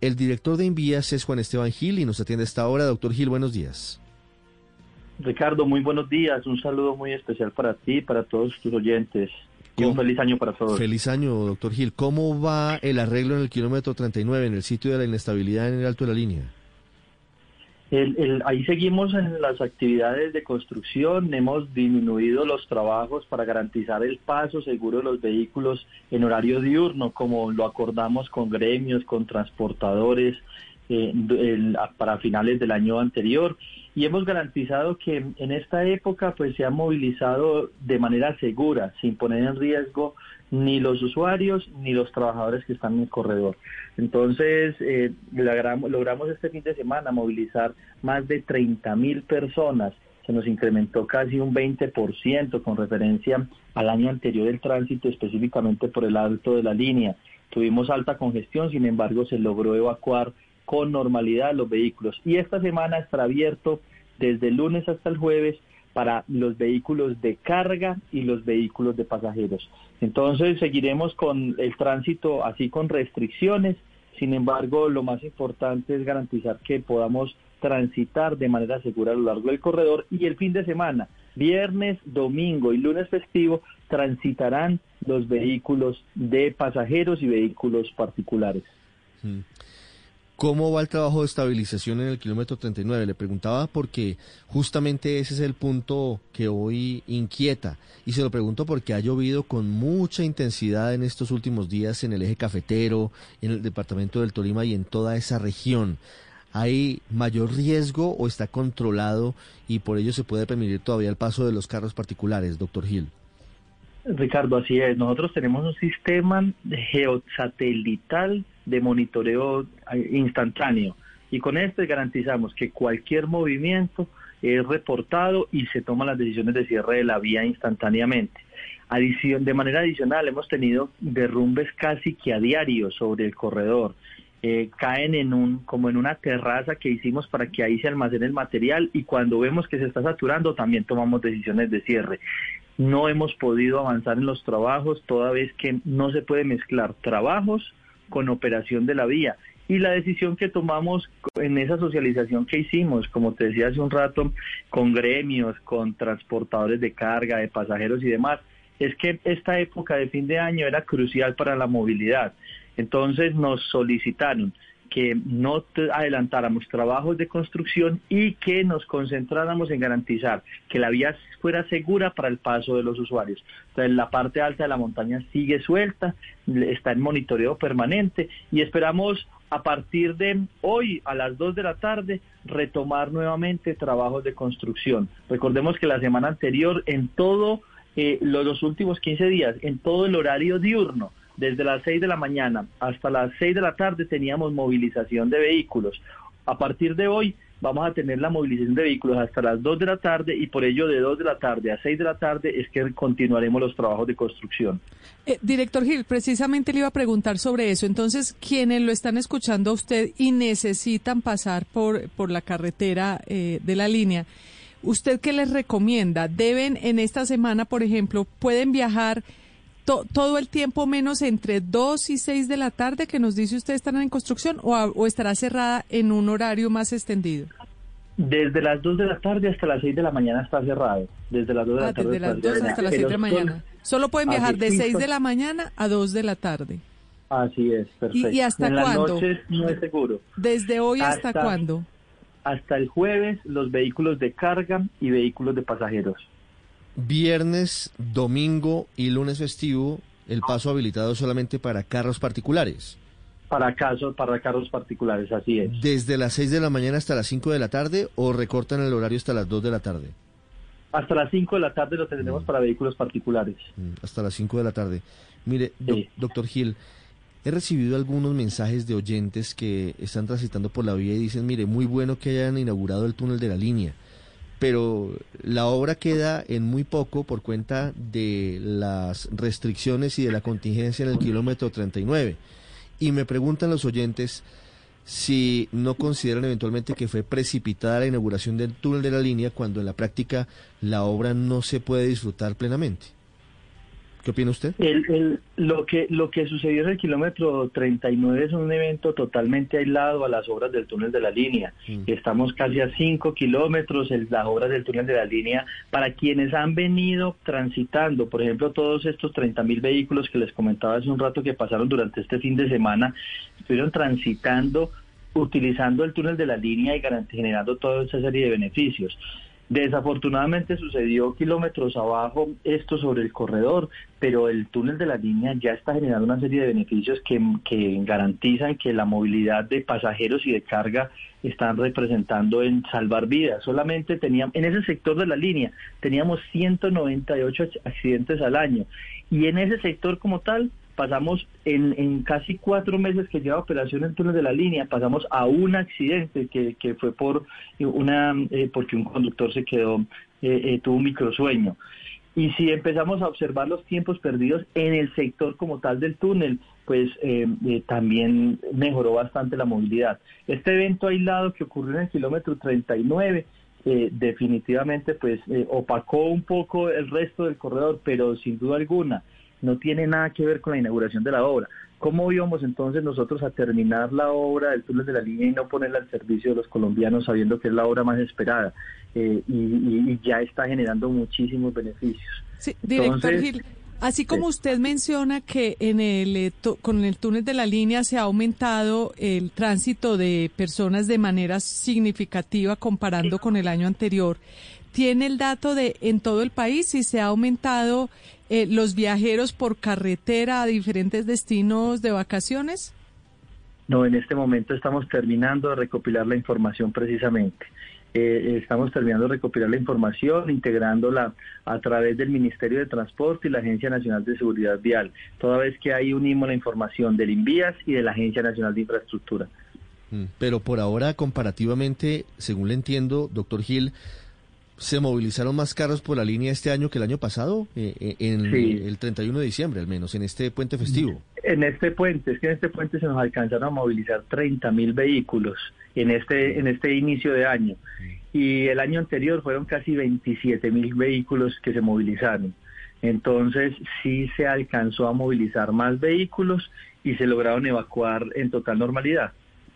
El director de Envías es Juan Esteban Gil y nos atiende a esta hora. Doctor Gil, buenos días. Ricardo, muy buenos días. Un saludo muy especial para ti y para todos tus oyentes. Y un feliz año para todos. Feliz año, doctor Gil. ¿Cómo va el arreglo en el kilómetro 39, en el sitio de la inestabilidad en el alto de la línea? El, el, ahí seguimos en las actividades de construcción, hemos disminuido los trabajos para garantizar el paso seguro de los vehículos en horario diurno, como lo acordamos con gremios, con transportadores eh, el, para finales del año anterior. Y hemos garantizado que en esta época pues se ha movilizado de manera segura, sin poner en riesgo ni los usuarios ni los trabajadores que están en el corredor. Entonces, eh, logramos, logramos este fin de semana movilizar más de 30 mil personas. Se nos incrementó casi un 20% con referencia al año anterior del tránsito, específicamente por el alto de la línea. Tuvimos alta congestión, sin embargo, se logró evacuar con normalidad los vehículos. Y esta semana estará abierto desde el lunes hasta el jueves para los vehículos de carga y los vehículos de pasajeros. Entonces seguiremos con el tránsito así con restricciones, sin embargo lo más importante es garantizar que podamos transitar de manera segura a lo largo del corredor y el fin de semana, viernes, domingo y lunes festivo, transitarán los vehículos de pasajeros y vehículos particulares. Mm. ¿Cómo va el trabajo de estabilización en el kilómetro 39? Le preguntaba porque justamente ese es el punto que hoy inquieta. Y se lo pregunto porque ha llovido con mucha intensidad en estos últimos días en el eje cafetero, en el departamento del Tolima y en toda esa región. ¿Hay mayor riesgo o está controlado y por ello se puede permitir todavía el paso de los carros particulares, doctor Gil? Ricardo, así es. Nosotros tenemos un sistema geosatelital de monitoreo eh, instantáneo y con esto garantizamos que cualquier movimiento es reportado y se toman las decisiones de cierre de la vía instantáneamente. Adición, de manera adicional, hemos tenido derrumbes casi que a diario sobre el corredor. Eh, caen en un como en una terraza que hicimos para que ahí se almacene el material y cuando vemos que se está saturando también tomamos decisiones de cierre. No hemos podido avanzar en los trabajos toda vez que no se puede mezclar trabajos con operación de la vía. Y la decisión que tomamos en esa socialización que hicimos, como te decía hace un rato, con gremios, con transportadores de carga, de pasajeros y demás, es que esta época de fin de año era crucial para la movilidad. Entonces nos solicitaron que no adelantáramos trabajos de construcción y que nos concentráramos en garantizar que la vía fuera segura para el paso de los usuarios. Entonces, la parte alta de la montaña sigue suelta, está en monitoreo permanente y esperamos a partir de hoy a las 2 de la tarde retomar nuevamente trabajos de construcción. Recordemos que la semana anterior en todo eh, los, últimos 15 días, en todo el horario diurno, desde las 6 de la mañana hasta las 6 de la tarde teníamos movilización de vehículos. A partir de hoy vamos a tener la movilización de vehículos hasta las 2 de la tarde y por ello de 2 de la tarde a 6 de la tarde es que continuaremos los trabajos de construcción. Eh, director Gil, precisamente le iba a preguntar sobre eso. Entonces, quienes lo están escuchando a usted y necesitan pasar por, por la carretera eh, de la línea, ¿usted qué les recomienda? ¿Deben en esta semana, por ejemplo, pueden viajar todo el tiempo menos entre 2 y 6 de la tarde que nos dice usted estarán en construcción o, estará cerrada en un horario más extendido? Desde las 2 de la tarde hasta las 6 de la mañana está cerrado. Desde las 2 de la ah, tarde. Desde las 2 hasta las 6 de la mañana. Solo pueden viajar de 6 de la mañana a 2 de la tarde. Así es, perfecto. ¿Y, hasta cuándo? no es seguro. ¿Desde hoy hasta, hasta cuándo? Hasta el jueves los vehículos de carga y vehículos de pasajeros. Viernes, domingo y lunes festivo, el paso habilitado solamente para carros particulares. Para, casos, para carros particulares, así es. ¿Desde las 6 de la mañana hasta las 5 de la tarde o recortan el horario hasta las 2 de la tarde? Hasta las 5 de la tarde lo tendremos mm. para vehículos particulares. Mm, hasta las 5 de la tarde. Mire, doctor Gil, he recibido algunos mensajes de oyentes que están transitando por la vía y dicen, mire, muy bueno que hayan inaugurado el túnel de la línea, pero la obra queda en muy poco por cuenta de las restricciones y de la contingencia en el kilómetro 39. Y me preguntan los oyentes si no consideran eventualmente que fue precipitada la inauguración del túnel de la línea cuando en la práctica la obra no se puede disfrutar plenamente. ¿Qué opina usted? El, lo, que, lo que sucedió en el kilómetro 39 es un evento totalmente aislado a las obras del túnel de la línea. Mm. Estamos casi a 5 kilómetros, en las obras del túnel de la línea, para quienes han venido transitando, por ejemplo, todos estos 30 mil vehículos que les comentaba hace un rato que pasaron durante este fin de semana, estuvieron transitando utilizando el túnel de la línea y generando toda esa serie de beneficios. Desafortunadamente sucedió kilómetros abajo esto sobre el corredor, pero el túnel de la línea ya está generando una serie de beneficios que, garantizan que la movilidad de pasajeros y de carga están representando en salvar vidas. Solamente teníamos, en ese sector de la línea, teníamos 198 accidentes al año y en ese sector como tal pasamos en, en, casi cuatro meses que lleva operación en túnel de la línea, pasamos a un accidente que, que fue por una eh, porque un conductor se quedó, eh, eh, tuvo un microsueño. Y si empezamos a observar los tiempos perdidos en el sector como tal del túnel, pues también mejoró bastante la movilidad. Este evento aislado que ocurrió en el kilómetro 39 definitivamente pues opacó un poco el resto del corredor, pero sin duda alguna no tiene nada que ver con la inauguración de la obra. ¿Cómo íbamos entonces nosotros a terminar la obra del túnel de la línea y no ponerla al servicio de los colombianos sabiendo que es la obra más esperada eh, y, ya está generando muchísimos beneficios? Sí, director Gil, así como usted menciona que en el eh, con el túnel de la línea se ha aumentado el tránsito de personas de manera significativa comparando con el año anterior, ¿tiene el dato de en todo el país si se ha aumentado eh, los viajeros por carretera a diferentes destinos de vacaciones? No, en este momento estamos terminando de recopilar la información precisamente. Eh, estamos terminando de recopilar la información, integrándola a través del Ministerio de Transporte y la Agencia Nacional de Seguridad Vial, toda vez que ahí unimos la información del INVIAS y de la Agencia Nacional de Infraestructura. Mm, pero por ahora, comparativamente, según le entiendo, doctor Gil, se movilizaron más carros por la línea este año que el año pasado, eh, eh, en el 31 de diciembre al menos, en este puente festivo. En este puente, es que en este puente se nos alcanzaron a movilizar 30 mil vehículos en este, en este inicio de año. Y el año anterior fueron casi 27 mil vehículos que se movilizaron. Entonces sí se alcanzó a movilizar más vehículos y se lograron evacuar en total normalidad.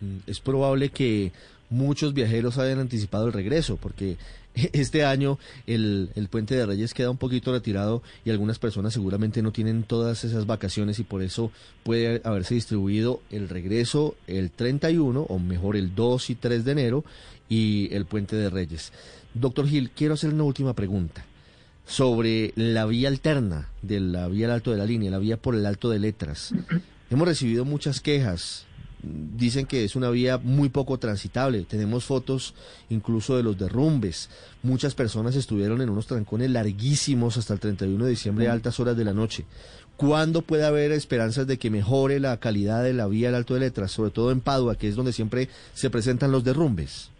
Mm, es probable que muchos viajeros hayan anticipado el regreso, porque este año el, el, puente de Reyes queda un poquito retirado y algunas personas seguramente no tienen todas esas vacaciones y por eso puede haberse distribuido el regreso el 31 o mejor el 2 y 3 de enero y el puente de Reyes. Doctor Gil, quiero hacer una última pregunta sobre la vía alterna de la vía al alto de la línea, la vía por el alto de letras. Hemos recibido muchas quejas dicen que es una vía muy poco transitable. Tenemos fotos incluso de los derrumbes. Muchas personas estuvieron en unos trancones larguísimos hasta el 31 de diciembre a altas horas de la noche. ¿Cuándo puede haber esperanzas de que mejore la calidad de la vía al Alto de Letras, sobre todo en Padua, que es donde siempre se presentan los derrumbes?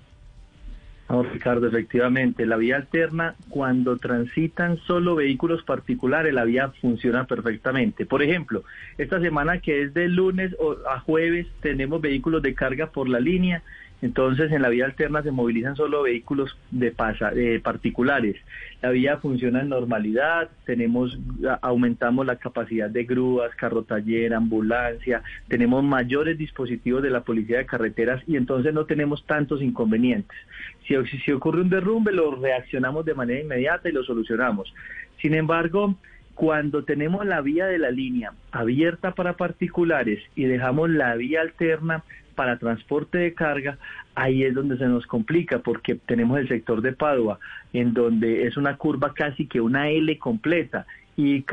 Ricardo, efectivamente, la vía alterna, cuando transitan solo vehículos particulares, la vía funciona perfectamente. Por ejemplo, esta semana que es de lunes a jueves, tenemos vehículos de carga por la línea, entonces, en la vía alterna se movilizan solo vehículos de pasa, particulares. La vía funciona en normalidad, tenemos, aumentamos la capacidad de grúas, carro taller, ambulancia, tenemos mayores dispositivos de la policía de carreteras y entonces no tenemos tantos inconvenientes. Si, si ocurre un derrumbe, lo reaccionamos de manera inmediata y lo solucionamos. Sin embargo, cuando tenemos la vía de la línea abierta para particulares y dejamos la vía alterna para transporte de carga, ahí es donde se nos complica porque tenemos el sector de Padua, en donde es una curva casi que una L completa y,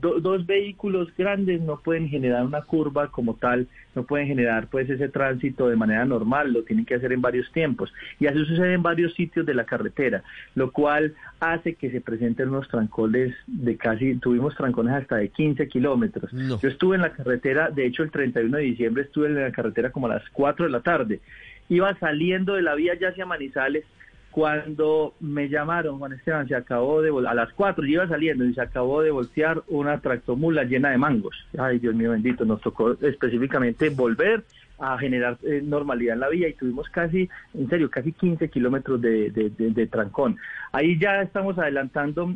dos vehículos grandes no pueden generar una curva como tal, no pueden generar pues ese tránsito de manera normal, lo tienen que hacer en varios tiempos. Y así sucede en varios sitios de la carretera, lo cual hace que se presenten unos trancones de casi, tuvimos trancones hasta de 15 kilómetros. Yo estuve en la carretera, de hecho el 31 de diciembre estuve en la carretera como a las 4 de la tarde, iba saliendo de la vía ya hacia Manizales cuando me llamaron, Juan Esteban, se acabó de, a las cuatro iba saliendo y se acabó de voltear una tractomula llena de mangos. Ay, Dios mío bendito, nos tocó específicamente volver a generar eh, normalidad en la vía y tuvimos casi, en serio, casi 15 kilómetros de, trancón. Ahí ya estamos adelantando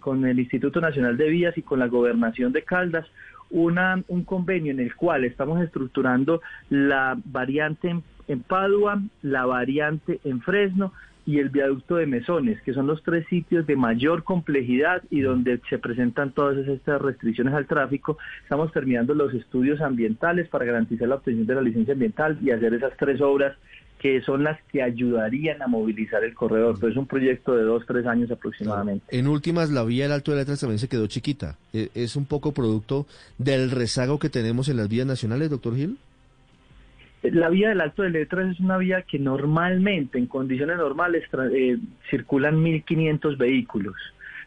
con el Instituto Nacional de Vías y con la Gobernación de Caldas una, un convenio en el cual estamos estructurando la variante en en Padua, la variante en Fresno y el viaducto de Mesones, que son los tres sitios de mayor complejidad y donde se presentan todas estas restricciones al tráfico. Estamos terminando los estudios ambientales para garantizar la obtención de la licencia ambiental y hacer esas tres obras que son las que ayudarían a movilizar el corredor. Pero es un proyecto de dos, tres años aproximadamente. En últimas, la vía del Alto de Letras también se quedó chiquita. ¿E-, ¿Es un poco producto del rezago que tenemos en las vías nacionales, doctor Gil? La vía del Alto de Letras es una vía que normalmente, en condiciones normales, eh, circulan 1.500 vehículos.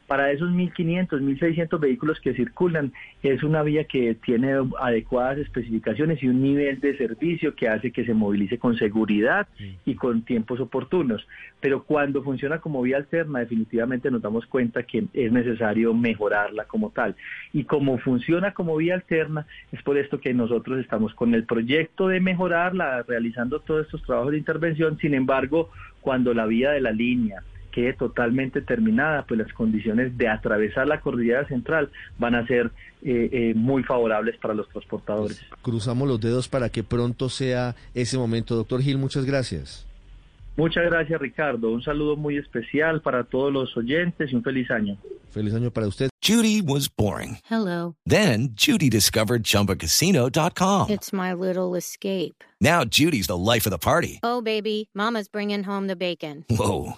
Para esos 1.500, 1.600 vehículos que circulan, es una vía que tiene adecuadas especificaciones y un nivel de servicio que hace que se movilice con seguridad y con tiempos oportunos. Pero cuando funciona como vía alterna, definitivamente nos damos cuenta que es necesario mejorarla como tal. Y como funciona como vía alterna, es por esto que nosotros estamos con el proyecto de mejorarla, realizando todos estos trabajos de intervención. Sin embargo, cuando la vía de la línea, quede totalmente terminada, pues las condiciones de atravesar la cordillera central van a ser eh, eh, muy favorables para los transportadores. Pues, cruzamos los dedos para que pronto sea ese momento. Doctor Gil, muchas gracias. Muchas gracias, Ricardo. Un saludo muy especial para todos los oyentes y un feliz año. Feliz año para usted. Judy was boring. Hello. Then, Judy discovered chumbacasino.com. It's my little escape. Now, Judy's the life of the party. Oh, baby, Mama's bringing home the bacon. Whoa.